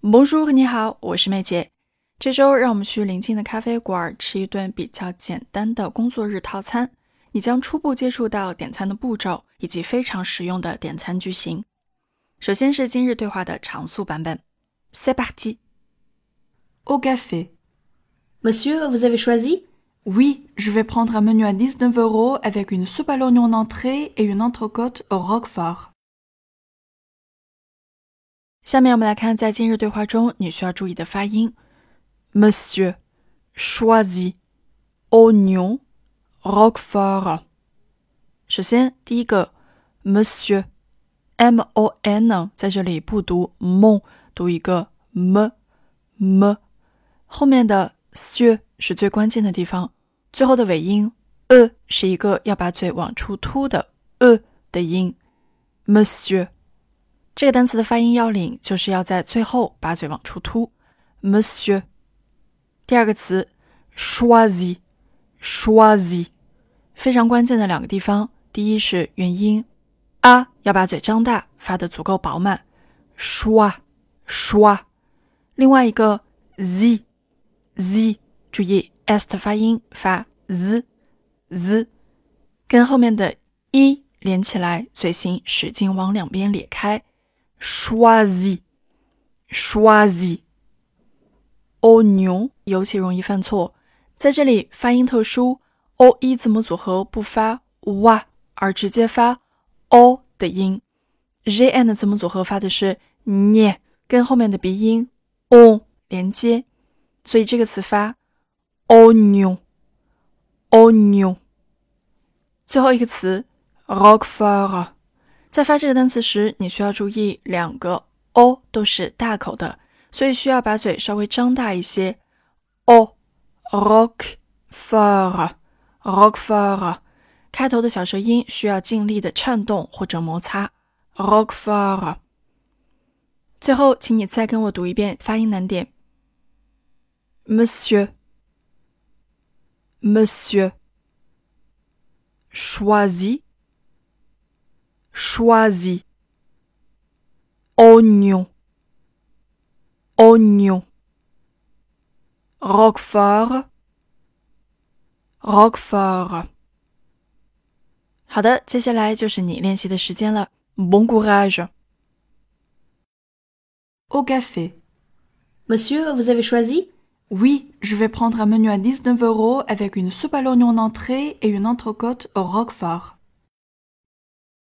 Bonjour，你好，我是妹姐。这周让我们去临近的咖啡馆吃一顿比较简单的工作日套餐。你将初步接触到点餐的步骤以及非常实用的点餐句型。首先是今日对话的常速版本。C'est parti. Au café. Monsieur, vous avez choisi Oui, je vais prendre un menu à 19 euros avec une soupe à l'oignon en entrée et une entrecôte au roquefort. 下面我们来看在今日对话中你需要注意的发音。Monsieur choisit oignon roquefort。首先，第一个 Monsieur M O N 在这里不读 mon，读一个 m m，后面的 s 是最关键的地方，最后的尾音 e 是一个要把嘴往出凸的 e 的音。Monsieur 这个单词的发音要领就是要在最后把嘴往出凸。Monsieur，第二个词 choisi，choisi，非常关键的两个地方，第一是元音啊，要把嘴张大，发的足够饱满。schwa，schwa，另外一个 z，z，注意 s 的发音发 z，z，跟后面的 i 连起来，嘴型使劲往两边咧开。Choisi，choisi，oignon 尤其容易犯错，在这里发音特殊，o e 字母组合不发 wa，而直接发 o 的音，j n 的字母组合发的是 n，跟后面的鼻音 o 连接，所以这个词发 oignon，oignon。最后一个词 roquefort。在发这个单词时，你需要注意两个 o 都是大口的，所以需要把嘴稍微张大一些。o rock for rock for 开头的小舌音需要尽力的颤动或者摩擦。rock for 最后，请你再跟我读一遍发音难点。Monsieur Monsieur choisi choisi oignon oignon roquefort roquefort 好的，接下来就是你练习的时间了。Bon courage. Au café. Monsieur, vous avez choisi Oui, je vais prendre un menu à 19 euros avec une soupe à l'oignon en entrée et une entrecôte au roquefort.